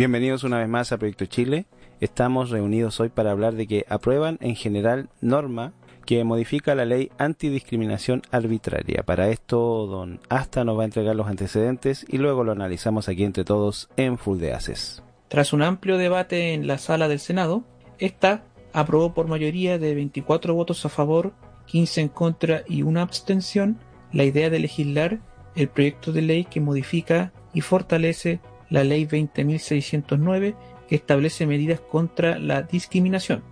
Bienvenidos una vez más a Proyecto Chile. Estamos reunidos hoy para hablar de que aprueban en general norma que modifica la ley antidiscriminación arbitraria. Para esto, don Asta nos va a entregar los antecedentes y luego lo analizamos aquí entre todos en Full de Aces. Tras un amplio debate en la sala del Senado, esta aprobó por mayoría de 24 votos a favor, 15 en contra y una abstención la idea de legislar el proyecto de ley que modifica y fortalece la ley 20.609 que establece medidas contra la discriminación.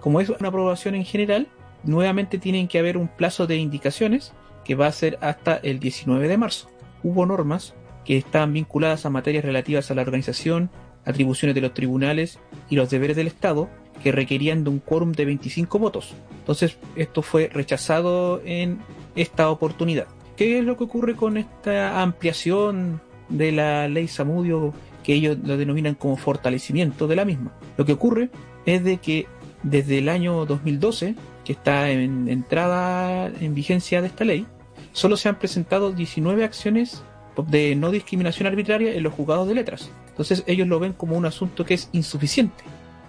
Como es una aprobación en general, nuevamente tienen que haber un plazo de indicaciones que va a ser hasta el 19 de marzo. Hubo normas que estaban vinculadas a materias relativas a la organización, atribuciones de los tribunales y los deberes del Estado que requerían de un quórum de 25 votos. Entonces esto fue rechazado en esta oportunidad. ¿Qué es lo que ocurre con esta ampliación de la ley Samudio que ellos lo denominan como fortalecimiento de la misma? Lo que ocurre es de que desde el año 2012, que está en entrada en vigencia de esta ley, solo se han presentado 19 acciones de no discriminación arbitraria en los juzgados de letras. Entonces ellos lo ven como un asunto que es insuficiente.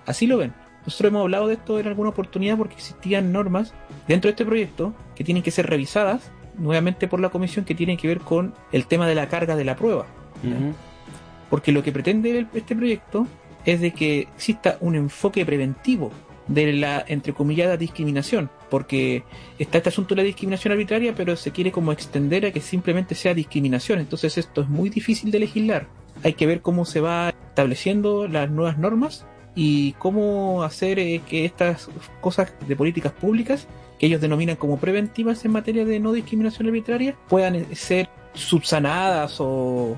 Así lo ven. Nosotros hemos hablado de esto en alguna oportunidad porque existían normas dentro de este proyecto que tienen que ser revisadas nuevamente por la comisión que tienen que ver con el tema de la carga de la prueba. Porque lo que pretende este proyecto es de que exista un enfoque preventivo de la entrecomillada discriminación, porque está este asunto de la discriminación arbitraria, pero se quiere como extender a que simplemente sea discriminación, entonces esto es muy difícil de legislar. Hay que ver cómo se va estableciendo las nuevas normas y cómo hacer que estas cosas de políticas públicas que ellos denominan como preventivas en materia de no discriminación arbitraria puedan eh, ser subsanadas o,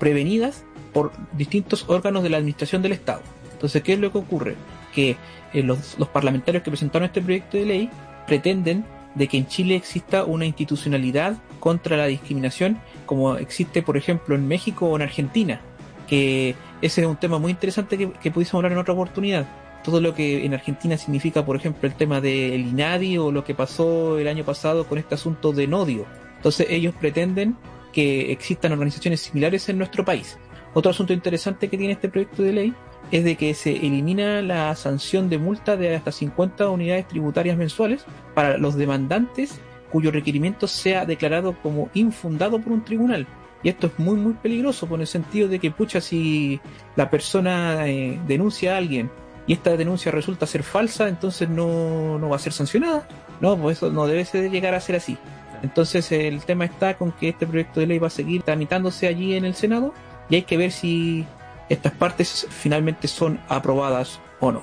prevenidas por distintos órganos de la administración del Estado. Entonces, ¿qué es lo que ocurre? Que eh, los, los parlamentarios que presentaron este proyecto de ley pretenden de que en Chile exista una institucionalidad contra la discriminación como existe, por ejemplo, en México o en Argentina, que ese es un tema muy interesante que, pudiésemos hablar en otra oportunidad. Todo lo que en Argentina significa, por ejemplo, el tema del INADI o lo que pasó el año pasado con este asunto de Nodio. Entonces ellos pretenden que existan organizaciones similares en nuestro país. Otro asunto interesante que tiene este proyecto de ley es de que se elimina la sanción de multa de hasta 50 unidades tributarias mensuales para los demandantes cuyo requerimiento sea declarado como infundado por un tribunal. Y esto es muy, muy peligroso por el sentido de que, pucha, si la persona eh, denuncia a alguien y esta denuncia resulta ser falsa, entonces no, no va a ser sancionada. No, pues eso no debe ser, llegar a ser así. Entonces el tema está con que este proyecto de ley va a seguir tramitándose allí en el Senado y hay que ver si estas partes finalmente son aprobadas o no.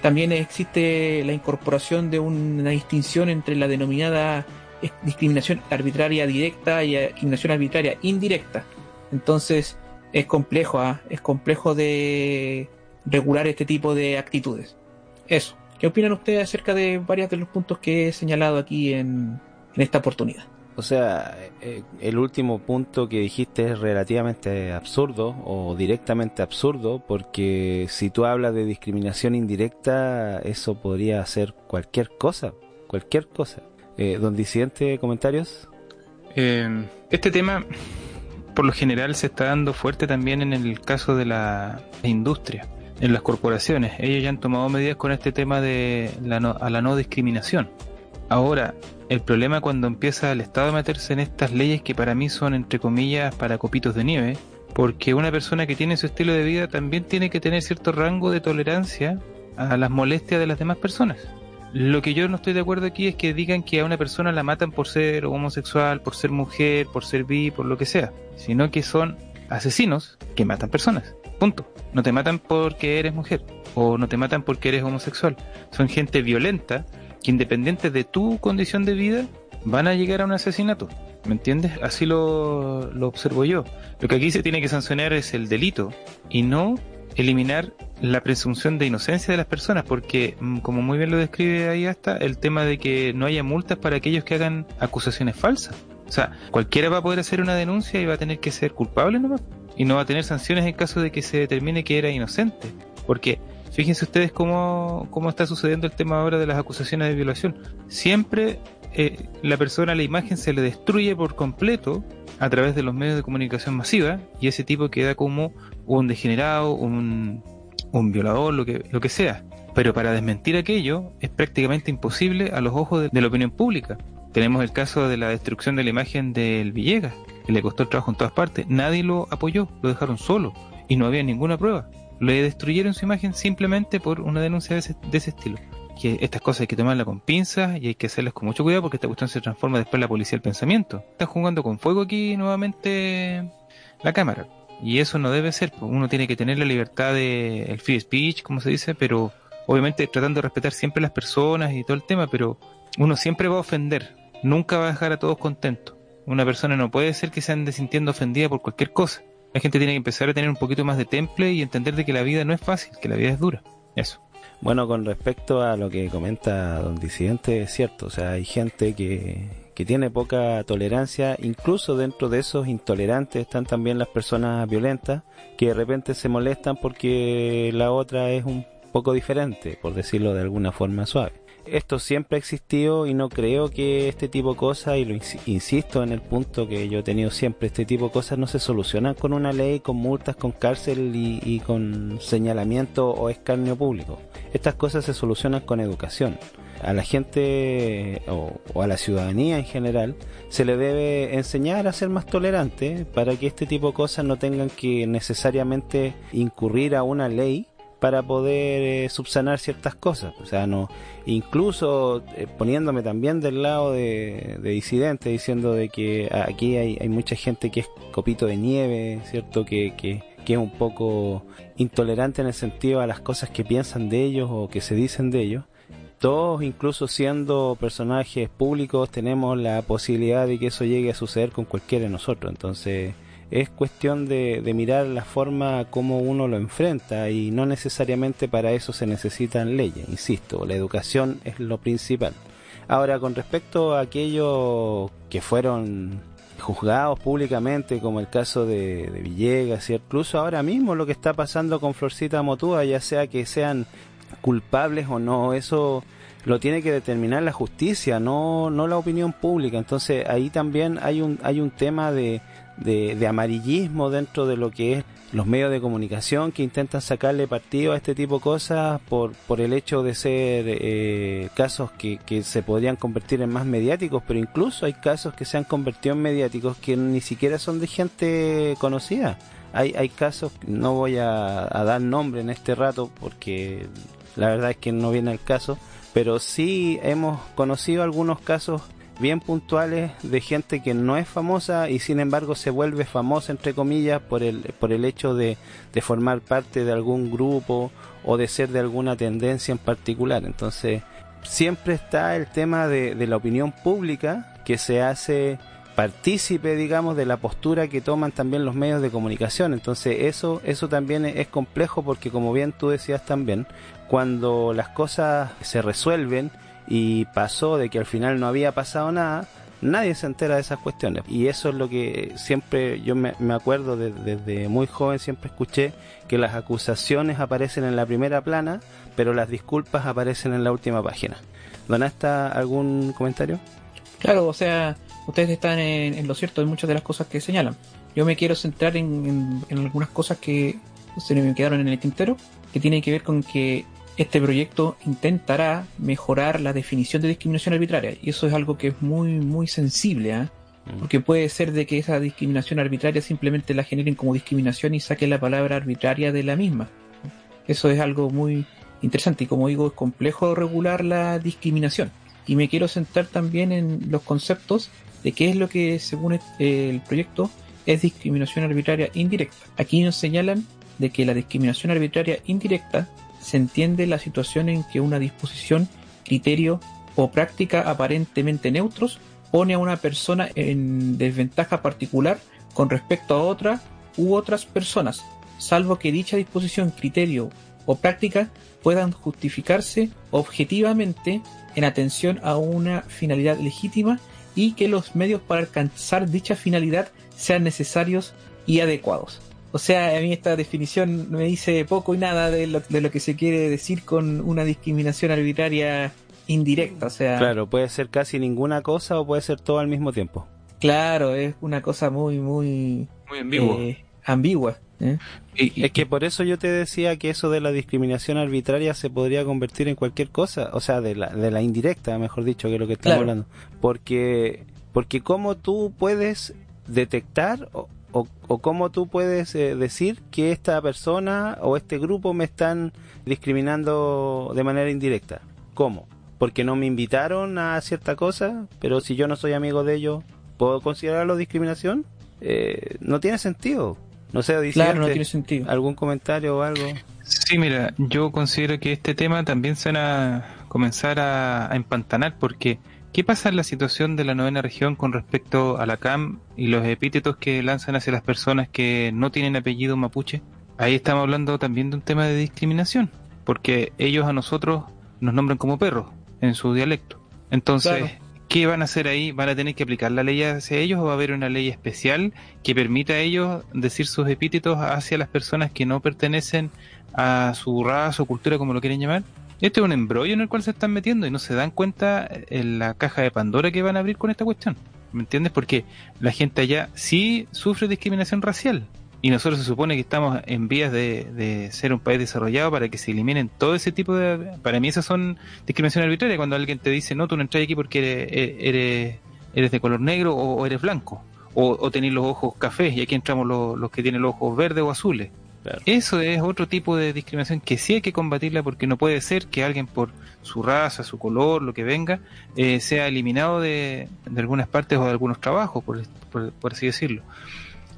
También existe la incorporación de una distinción entre la denominada discriminación arbitraria directa y discriminación arbitraria indirecta. Entonces es complejo, ¿ah? es complejo de regular este tipo de actitudes. Eso. ¿Qué opinan ustedes acerca de varios de los puntos que he señalado aquí en, en esta oportunidad? O sea, eh, el último punto que dijiste es relativamente absurdo o directamente absurdo porque si tú hablas de discriminación indirecta, eso podría ser cualquier cosa, cualquier cosa. Eh, don Disidente, comentarios. Eh, este tema, por lo general, se está dando fuerte también en el caso de la industria, en las corporaciones. Ellos ya han tomado medidas con este tema de la a la no discriminación. Ahora, el problema cuando empieza el Estado a meterse en estas leyes que para mí son, entre comillas, para copitos de nieve, porque una persona que tiene su estilo de vida también tiene que tener cierto rango de tolerancia a las molestias de las demás personas. Lo que yo no estoy de acuerdo aquí es que digan que a una persona la matan por ser homosexual, por ser mujer, por ser bi, por lo que sea, sino que son asesinos que matan personas. Punto. No te matan porque eres mujer o no te matan porque eres homosexual. Son gente violenta que independiente de tu condición de vida van a llegar a un asesinato. ¿Me entiendes? Así lo, lo observo yo. Lo que aquí se tiene que sancionar es el delito y no eliminar la presunción de inocencia de las personas, porque mm, como muy bien lo describe ahí hasta, el tema de que no haya multas para aquellos que hagan acusaciones falsas. O sea, cualquiera va a poder hacer una denuncia y va a tener que ser culpable nomás. Y no va a tener sanciones en caso de que se determine que era inocente. Porque fíjense ustedes cómo, cómo está sucediendo el tema ahora de las acusaciones de violación. Siempre eh, la persona, la imagen se le destruye por completo a través de los medios de comunicación masiva y ese tipo queda como un degenerado, un, violador, lo que, lo que sea. Pero para desmentir aquello es prácticamente imposible a los ojos de, la opinión pública. Tenemos el caso de la destrucción de la imagen del Villegas, que le costó el trabajo en todas partes. Nadie lo apoyó, lo dejaron solo y no había ninguna prueba. Le destruyeron su imagen simplemente por una denuncia de ese, de ese estilo. Que estas cosas hay que tomarlas con pinzas y hay que hacerlas con mucho cuidado porque esta cuestión se transforma después en la policía del pensamiento. Están jugando con fuego aquí nuevamente la cámara. Y eso no debe ser. Uno tiene que tener la libertad de el free speech, como se dice, pero obviamente tratando de respetar siempre las personas y todo el tema, pero uno siempre va a ofender. Nunca va a dejar a todos contentos. Una persona no puede ser que se ande sintiendo ofendida por cualquier cosa. La gente tiene que empezar a tener un poquito más de temple y entender de que la vida no es fácil, que la vida es dura. Eso. Bueno, con respecto a lo que comenta don Disidente, es cierto, o sea, hay gente que, que tiene poca tolerancia, incluso dentro de esos intolerantes están también las personas violentas que de repente se molestan porque la otra es un poco diferente, por decirlo de alguna forma suave. Esto siempre ha existido y no creo que este tipo de cosas, y lo insisto en el punto que yo he tenido siempre, este tipo de cosas no se solucionan con una ley, con multas, con cárcel y, con señalamiento o escarnio público. Estas cosas se solucionan con educación a la gente o, a la ciudadanía en general se le debe enseñar a ser más tolerante para que este tipo de cosas no tengan que necesariamente incurrir a una ley para poder eh, subsanar ciertas cosas. O sea, no, incluso eh, poniéndome también del lado de, de disidente, diciendo de que aquí hay, hay, mucha gente que es copito de nieve, ¿cierto? Que, que, que es un poco intolerante en el sentido a las cosas que piensan de ellos o que se dicen de ellos todos, incluso siendo personajes públicos, tenemos la posibilidad de que eso llegue a suceder con cualquiera de nosotros. Entonces, es cuestión de, mirar la forma como uno lo enfrenta y no necesariamente para eso se necesitan leyes. Insisto, la educación es lo principal. Ahora, con respecto a aquellos que fueron juzgados públicamente, como el caso de, Villegas, y incluso ahora mismo lo que está pasando con Florcita Motúa, ya sea que sean culpables o no, eso lo tiene que determinar la justicia, no, no la opinión pública. Entonces ahí también hay un, hay un tema de, de, amarillismo dentro de lo que es los medios de comunicación que intentan sacarle partido a este tipo de cosas por, por el hecho de ser eh, casos que, que se podrían convertir en más mediáticos, pero incluso hay casos que se han convertido en mediáticos que ni siquiera son de gente conocida. Hay, hay casos, no voy a, a dar nombre en este rato porque la verdad es que no viene el caso, pero sí hemos conocido algunos casos bien puntuales de gente que no es famosa y sin embargo se vuelve famosa entre comillas por el, por el hecho de, de formar parte de algún grupo o de ser de alguna tendencia en particular. Entonces siempre está el tema de, de la opinión pública que se hace partícipe, digamos, de la postura que toman también los medios de comunicación. Entonces eso, eso también es complejo porque como bien tú decías también, cuando las cosas se resuelven y pasó de que al final no había pasado nada, nadie se entera de esas cuestiones. Y eso es lo que siempre yo me, acuerdo desde muy joven, siempre escuché que las acusaciones aparecen en la primera plana, pero las disculpas aparecen en la última página. ¿Donasta algún comentario? Claro, o sea, ustedes están en, lo cierto de muchas de las cosas que señalan. Yo me quiero centrar en, en algunas cosas que se me quedaron en el tintero, que tienen que ver con que este proyecto intentará mejorar la definición de discriminación arbitraria y eso es algo que es muy muy sensible ¿eh? porque puede ser de que esa discriminación arbitraria simplemente la generen como discriminación y saquen la palabra arbitraria de la misma eso es algo muy interesante y como digo es complejo regular la discriminación y me quiero centrar también en los conceptos de qué es lo que según el proyecto es discriminación arbitraria indirecta. Aquí nos señalan de que la discriminación arbitraria indirecta se entiende la situación en que una disposición, criterio o práctica aparentemente neutros pone a una persona en desventaja particular con respecto a otra u otras personas, salvo que dicha disposición, criterio o práctica puedan justificarse objetivamente en atención a una finalidad legítima y que los medios para alcanzar dicha finalidad sean necesarios y adecuados. O sea, a mí esta definición me dice poco y nada de lo, de lo que se quiere decir con una discriminación arbitraria indirecta. O sea, claro, puede ser casi ninguna cosa o puede ser todo al mismo tiempo. Claro, es una cosa muy, muy. Muy ambigua. Eh, ambigua. ¿eh? Y, es que por eso yo te decía que eso de la discriminación arbitraria se podría convertir en cualquier cosa, o sea, de la, de la indirecta, mejor dicho, que es lo que estamos hablando. Porque, porque cómo tú puedes detectar o, o, cómo tú puedes eh, decir que esta persona o este grupo me están discriminando de manera indirecta. ¿Cómo? Porque no me invitaron a cierta cosa, pero si yo no soy amigo de ellos, ¿puedo considerarlo discriminación? Eh, no tiene sentido. No sé, dice claro, no tiene sentido. ¿Algún comentario o algo? Sí, mira, yo considero que este tema también se van a comenzar a, a empantanar porque ¿qué pasa en la situación de la novena región con respecto a la CAM y los epítetos que lanzan hacia las personas que no tienen apellido mapuche? Ahí estamos hablando también de un tema de discriminación, porque ellos a nosotros nos nombran como perros en su dialecto. Entonces, ¿qué van a hacer ahí? ¿Van a tener que aplicar la ley hacia ellos o va a haber una ley especial que permita a ellos decir sus epítetos hacia las personas que no pertenecen a su raza o cultura, como lo quieren llamar? Este es un embrollo en el cual se están metiendo y no se dan cuenta en la caja de Pandora que van a abrir con esta cuestión. ¿Me entiendes? Porque la gente allá sí sufre discriminación racial. Y nosotros se supone que estamos en vías de, ser un país desarrollado para que se eliminen todo ese tipo de... Para mí esas son discriminación arbitraria cuando alguien te dice, no, tú no entras aquí porque eres, eres, de color negro o, eres blanco. O, o tenés los ojos cafés y aquí entramos los, los que tienen los ojos verdes o azules. Eso es otro tipo de discriminación que sí hay que combatirla porque no puede ser que alguien por su raza, su color, lo que venga, eh, sea eliminado de, algunas partes o de algunos trabajos, por, por, así decirlo.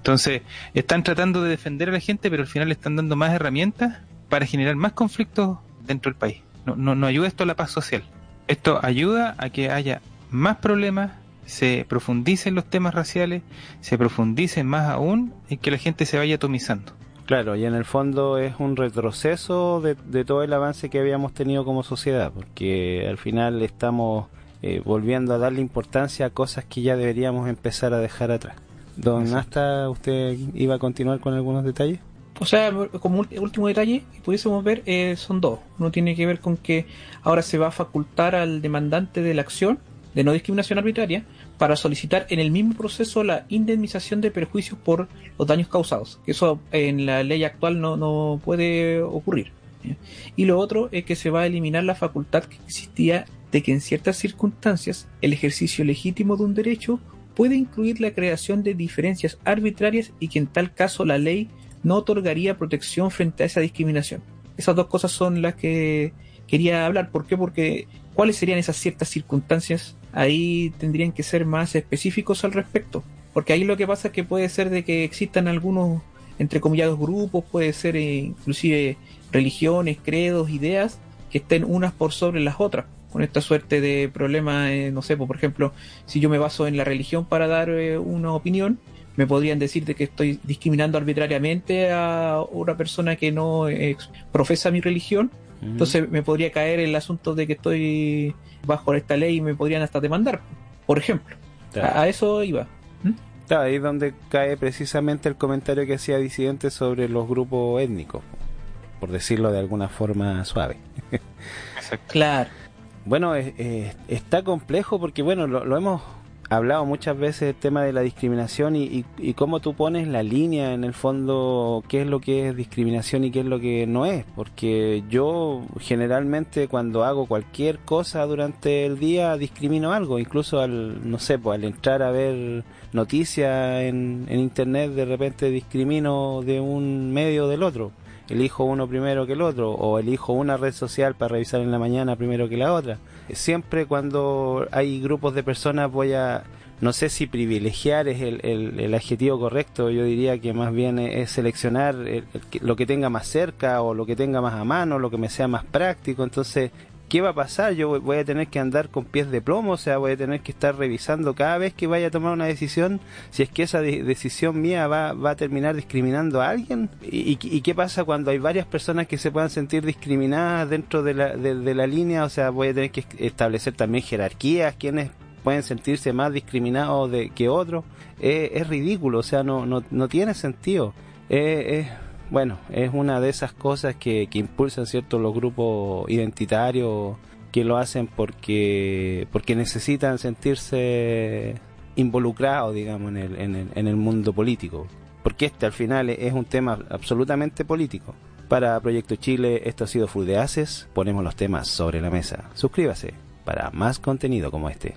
Entonces, están tratando de defender a la gente, pero al final le están dando más herramientas para generar más conflictos dentro del país. No, no, no ayuda esto a la paz social. Esto ayuda a que haya más problemas, se profundicen los temas raciales, se profundicen más aún en que la gente se vaya atomizando. Claro, y en el fondo es un retroceso de, todo el avance que habíamos tenido como sociedad, porque al final estamos eh, volviendo a darle importancia a cosas que ya deberíamos empezar a dejar atrás. Don Asta, ¿usted iba a continuar con algunos detalles? O sea, como último detalle que pudiésemos ver, eh, son dos. Uno tiene que ver con que ahora se va a facultar al demandante de la acción de no discriminación arbitraria para solicitar en el mismo proceso la indemnización de perjuicios por los daños causados. Eso en la ley actual no, no puede ocurrir. Y lo otro es que se va a eliminar la facultad que existía de que en ciertas circunstancias el ejercicio legítimo de un derecho puede incluir la creación de diferencias arbitrarias y que en tal caso la ley no otorgaría protección frente a esa discriminación. Esas dos cosas son las que quería hablar. ¿Por qué? Porque ¿cuáles serían esas ciertas circunstancias ahí tendrían que ser más específicos al respecto. Porque ahí lo que pasa es que puede ser de que existan algunos, entre comillados, grupos, puede ser eh, inclusive religiones, credos, ideas, que estén unas por sobre las otras. Con esta suerte de problemas, eh, no sé, por ejemplo, si yo me baso en la religión para dar eh, una opinión, me podrían decir de que estoy discriminando arbitrariamente a una persona que no profesa mi religión. Entonces me podría caer el asunto de que estoy bajo esta ley me podrían hasta demandar, por ejemplo. A, eso iba. ¿Mm? ahí es donde cae precisamente el comentario que hacía Disidente sobre los grupos étnicos, por decirlo de alguna forma suave. claro. Bueno, está complejo porque, bueno, lo hemos hablado muchas veces el tema de la discriminación y, y, cómo tú pones la línea en el fondo, qué es lo que es discriminación y qué es lo que no es. Porque yo generalmente cuando hago cualquier cosa durante el día discrimino algo, incluso al, no sé, pues al entrar a ver noticias en, en internet de repente discrimino de un medio del otro elijo uno primero que el otro o elijo una red social para revisar en la mañana primero que la otra. Siempre cuando hay grupos de personas voy a, no sé si privilegiar es el, el, adjetivo correcto, yo diría que más bien es, seleccionar lo que tenga más cerca o lo que tenga más a mano, lo que me sea más práctico. Entonces ¿qué va a pasar? Yo voy a tener que andar con pies de plomo, o sea, voy a tener que estar revisando cada vez que vaya a tomar una decisión si es que esa decisión mía va, va, a terminar discriminando a alguien. ¿Y, qué pasa cuando hay varias personas que se puedan sentir discriminadas dentro de la, de, la línea? O sea, voy a tener que establecer también jerarquías, quienes pueden sentirse más discriminados de, que otros. es ridículo, o sea, no, no, no tiene sentido. es bueno, es una de esas cosas que, que impulsan cierto los grupos identitarios que lo hacen porque porque necesitan sentirse involucrados, digamos, en el, en el, en el mundo político. porque este al final es un tema absolutamente político. Para Proyecto Chile, esto ha sido Full de Haces. Ponemos los temas sobre la mesa. Suscríbase para más contenido como este.